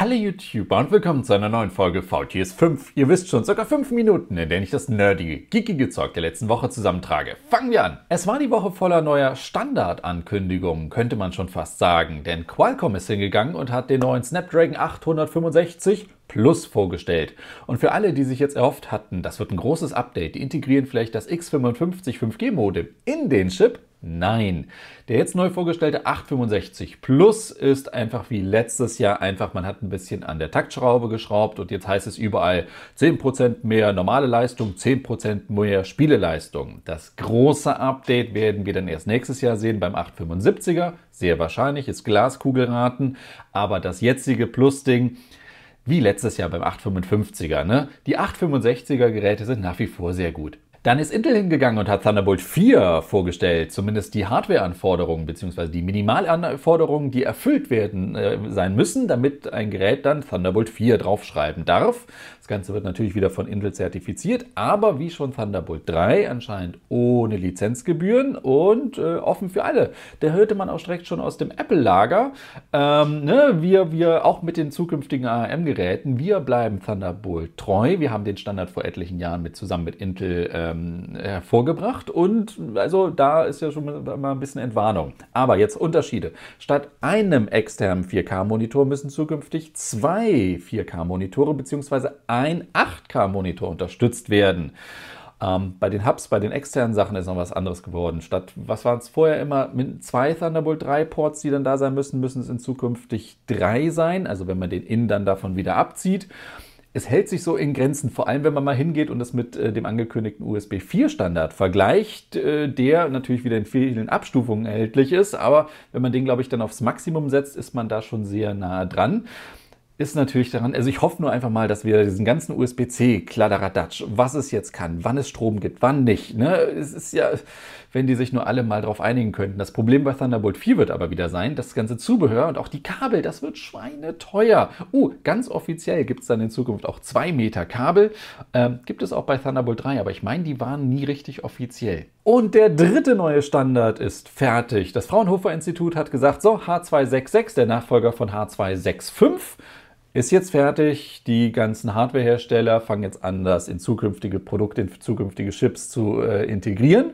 Hallo YouTuber und willkommen zu einer neuen Folge VTS 5. Ihr wisst schon, circa 5 Minuten, in denen ich das nerdige, geekige Zeug der letzten Woche zusammentrage. Fangen wir an! Es war die Woche voller neuer Standardankündigungen, könnte man schon fast sagen, denn Qualcomm ist hingegangen und hat den neuen Snapdragon 865 Plus vorgestellt. Und für alle, die sich jetzt erhofft hatten, das wird ein großes Update, die integrieren vielleicht das X55 5G-Modem in den Chip, Nein, der jetzt neu vorgestellte 865 Plus ist einfach wie letztes Jahr einfach, man hat ein bisschen an der Taktschraube geschraubt und jetzt heißt es überall 10% mehr normale Leistung, 10% mehr Spieleleistung. Das große Update werden wir dann erst nächstes Jahr sehen beim 875er, sehr wahrscheinlich, ist Glaskugelraten, aber das jetzige Plus-Ding, wie letztes Jahr beim 855er. Ne? Die 865er Geräte sind nach wie vor sehr gut. Dann ist Intel hingegangen und hat Thunderbolt 4 vorgestellt, zumindest die Hardware-Anforderungen bzw. die Minimalanforderungen, die erfüllt werden äh, sein müssen, damit ein Gerät dann Thunderbolt 4 draufschreiben darf. Das Ganze wird natürlich wieder von Intel zertifiziert, aber wie schon Thunderbolt 3 anscheinend ohne Lizenzgebühren und äh, offen für alle. Da hörte man auch direkt schon aus dem Apple-Lager, ähm, ne, wir, wir auch mit den zukünftigen ARM-Geräten, wir bleiben Thunderbolt treu. Wir haben den Standard vor etlichen Jahren mit zusammen mit Intel äh, ähm, hervorgebracht und also da ist ja schon mal ein bisschen Entwarnung. Aber jetzt Unterschiede. Statt einem externen 4K-Monitor müssen zukünftig zwei 4K-Monitore bzw. ein 8K-Monitor unterstützt werden. Ähm, bei den Hubs, bei den externen Sachen ist noch was anderes geworden. Statt, was waren es vorher immer, mit zwei Thunderbolt 3 Ports, die dann da sein müssen, müssen es in zukünftig drei sein. Also wenn man den In dann davon wieder abzieht es hält sich so in Grenzen, vor allem wenn man mal hingeht und es mit äh, dem angekündigten USB 4 Standard vergleicht, äh, der natürlich wieder in vielen Abstufungen erhältlich ist, aber wenn man den, glaube ich, dann aufs Maximum setzt, ist man da schon sehr nah dran ist natürlich daran, also ich hoffe nur einfach mal, dass wir diesen ganzen USB-C, Kladderadatsch, was es jetzt kann, wann es Strom gibt, wann nicht. Ne? Es ist ja, wenn die sich nur alle mal darauf einigen könnten. Das Problem bei Thunderbolt 4 wird aber wieder sein, das ganze Zubehör und auch die Kabel, das wird schweineteuer. Uh, ganz offiziell gibt es dann in Zukunft auch zwei Meter Kabel. Ähm, gibt es auch bei Thunderbolt 3, aber ich meine, die waren nie richtig offiziell. Und der dritte neue Standard ist fertig. Das Fraunhofer Institut hat gesagt, so, H266, der Nachfolger von H265, ist jetzt fertig. Die ganzen Hardwarehersteller fangen jetzt an, das in zukünftige Produkte, in zukünftige Chips zu äh, integrieren.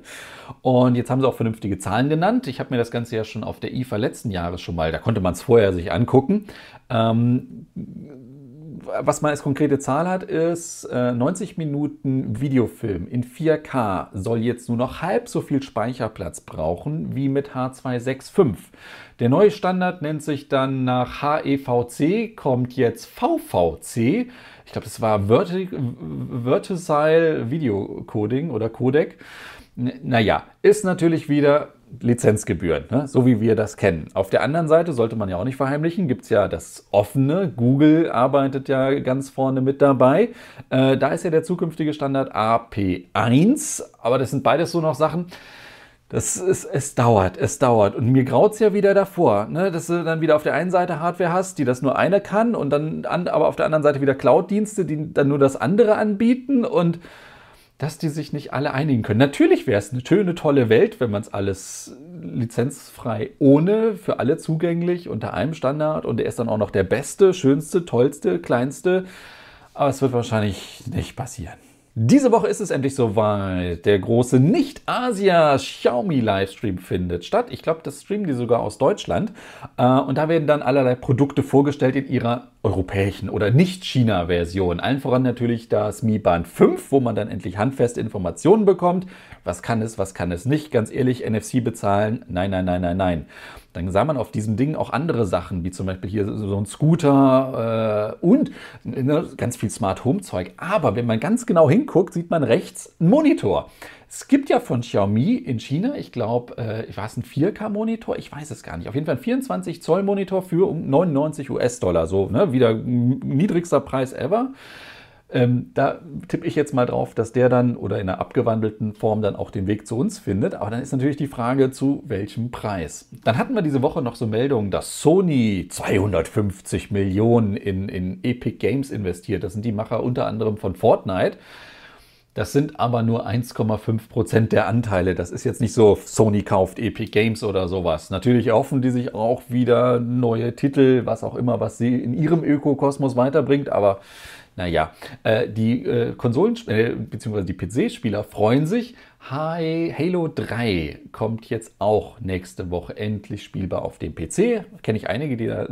Und jetzt haben sie auch vernünftige Zahlen genannt. Ich habe mir das Ganze ja schon auf der IFA letzten Jahres schon mal, da konnte man es vorher sich angucken. Ähm, was man als konkrete Zahl hat, ist äh, 90 Minuten Videofilm in 4K soll jetzt nur noch halb so viel Speicherplatz brauchen wie mit H265. Der neue Standard nennt sich dann nach HEVC, kommt jetzt VVC. Ich glaube, das war Verti Verticile Video Coding oder Codec. naja, ist natürlich wieder Lizenzgebühren, ne? so wie wir das kennen. Auf der anderen Seite sollte man ja auch nicht verheimlichen, gibt es ja das offene. Google arbeitet ja ganz vorne mit dabei. Äh, da ist ja der zukünftige Standard AP1, aber das sind beides so noch Sachen. Das ist, es dauert, es dauert. Und mir graut es ja wieder davor, ne? dass du dann wieder auf der einen Seite Hardware hast, die das nur eine kann und dann an, aber auf der anderen Seite wieder Cloud-Dienste, die dann nur das andere anbieten und dass die sich nicht alle einigen können. Natürlich wäre es eine schöne, tolle Welt, wenn man es alles lizenzfrei ohne, für alle zugänglich, unter einem Standard und er ist dann auch noch der beste, schönste, tollste, kleinste. Aber es wird wahrscheinlich nicht passieren. Diese Woche ist es endlich soweit. Der große Nicht-Asia-Xiaomi-Livestream findet statt. Ich glaube, das streamen die sogar aus Deutschland. Äh, und da werden dann allerlei Produkte vorgestellt in ihrer europäischen oder Nicht-China-Version. Allen voran natürlich das Mi Band 5, wo man dann endlich handfeste Informationen bekommt. Was kann es, was kann es nicht? Ganz ehrlich, NFC bezahlen? Nein, nein, nein, nein, nein. Dann sah man auf diesem Ding auch andere Sachen, wie zum Beispiel hier so ein Scooter äh, und ne, ganz viel Smart Home Zeug. Aber wenn man ganz genau hinguckt, sieht man rechts einen Monitor. Es gibt ja von Xiaomi in China, ich glaube, äh, ich weiß, ein 4K-Monitor, ich weiß es gar nicht. Auf jeden Fall ein 24 Zoll Monitor für 99 US-Dollar, so ne, wieder niedrigster Preis ever. Ähm, da tippe ich jetzt mal drauf, dass der dann oder in einer abgewandelten Form dann auch den Weg zu uns findet. Aber dann ist natürlich die Frage, zu welchem Preis. Dann hatten wir diese Woche noch so Meldungen, dass Sony 250 Millionen in, in Epic Games investiert. Das sind die Macher unter anderem von Fortnite. Das sind aber nur 1,5 Prozent der Anteile. Das ist jetzt nicht so, Sony kauft Epic Games oder sowas. Natürlich erhoffen die sich auch wieder neue Titel, was auch immer, was sie in ihrem Ökokosmos weiterbringt. Aber naja, äh, die äh, Konsolen- äh, bzw. die PC-Spieler freuen sich. Hi, Halo 3 kommt jetzt auch nächste Woche endlich spielbar auf dem PC. Kenne ich einige, die da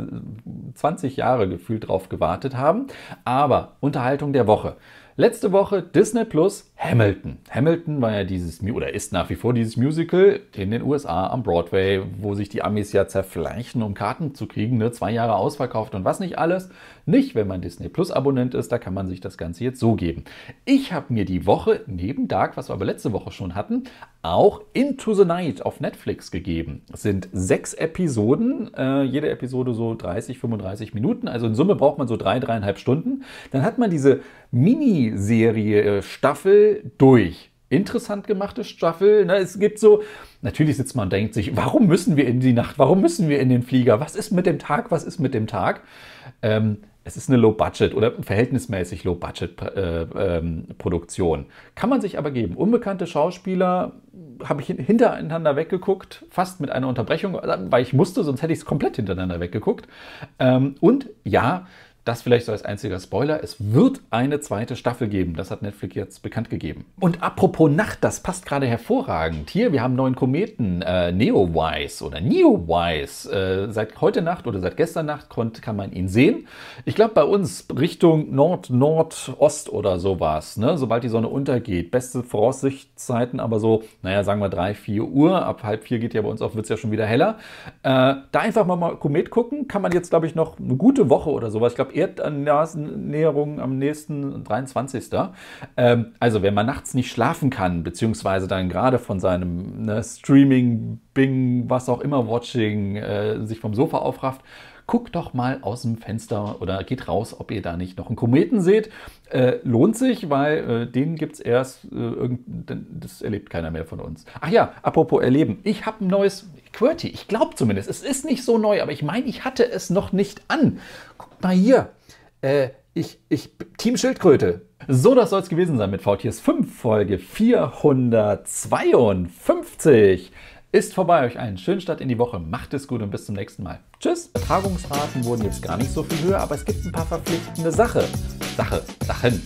20 Jahre gefühlt drauf gewartet haben. Aber Unterhaltung der Woche. Letzte Woche Disney Plus Hamilton. Hamilton war ja dieses, oder ist nach wie vor dieses Musical in den USA am Broadway, wo sich die Amis ja zerfleischen, um Karten zu kriegen. Ne? Zwei Jahre ausverkauft und was nicht alles. Nicht, wenn man Disney Plus Abonnent ist, da kann man sich das Ganze jetzt so geben. Ich habe mir die Woche neben Dark, was wir aber letzte Woche schon hatten, auch Into the Night auf Netflix gegeben. Es sind sechs Episoden, äh, jede Episode so 30, 35 Minuten. Also in Summe braucht man so drei, dreieinhalb Stunden. Dann hat man diese Miniserie äh, Staffel durch interessant gemachte Staffel. Ne? Es gibt so, natürlich sitzt man und denkt sich, warum müssen wir in die Nacht? Warum müssen wir in den Flieger? Was ist mit dem Tag? Was ist mit dem Tag? Ähm, es ist eine Low-Budget oder verhältnismäßig Low-Budget-Produktion. Ähm, Kann man sich aber geben. Unbekannte Schauspieler habe ich hintereinander weggeguckt, fast mit einer Unterbrechung, weil ich musste, sonst hätte ich es komplett hintereinander weggeguckt. Ähm, und ja, das vielleicht so als einziger Spoiler. Es wird eine zweite Staffel geben. Das hat Netflix jetzt bekannt gegeben. Und apropos Nacht, das passt gerade hervorragend. Hier, wir haben neuen Kometen, äh, Neowise oder Neowise. Äh, seit heute Nacht oder seit gestern Nacht konnt, kann man ihn sehen. Ich glaube, bei uns Richtung Nord, Nordost oder sowas. Ne? Sobald die Sonne untergeht. Beste Voraussichtszeiten, aber so, naja, sagen wir 3, 4 Uhr. Ab halb vier geht ja bei uns auf, wird es ja schon wieder heller. Äh, da einfach mal, mal Komet gucken. Kann man jetzt, glaube ich, noch eine gute Woche oder sowas. Ich glaube, Erdnäherung am nächsten 23. Ähm, also wenn man nachts nicht schlafen kann, beziehungsweise dann gerade von seinem ne, Streaming, Bing, was auch immer, Watching, äh, sich vom Sofa aufrafft, guckt doch mal aus dem Fenster oder geht raus, ob ihr da nicht noch einen Kometen seht. Äh, lohnt sich, weil äh, den gibt es erst, äh, das erlebt keiner mehr von uns. Ach ja, apropos erleben, ich habe ein neues QWERTY. Ich glaube zumindest, es ist nicht so neu, aber ich meine, ich hatte es noch nicht an. Guckt mal hier. Äh, ich, ich, Team Schildkröte. So, das soll es gewesen sein mit VTS 5, Folge 452 ist vorbei. Euch einen schönen Start in die Woche. Macht es gut und bis zum nächsten Mal. Tschüss. Übertragungsraten wurden jetzt gar nicht so viel höher, aber es gibt ein paar verpflichtende Sache. Sache, Sachen.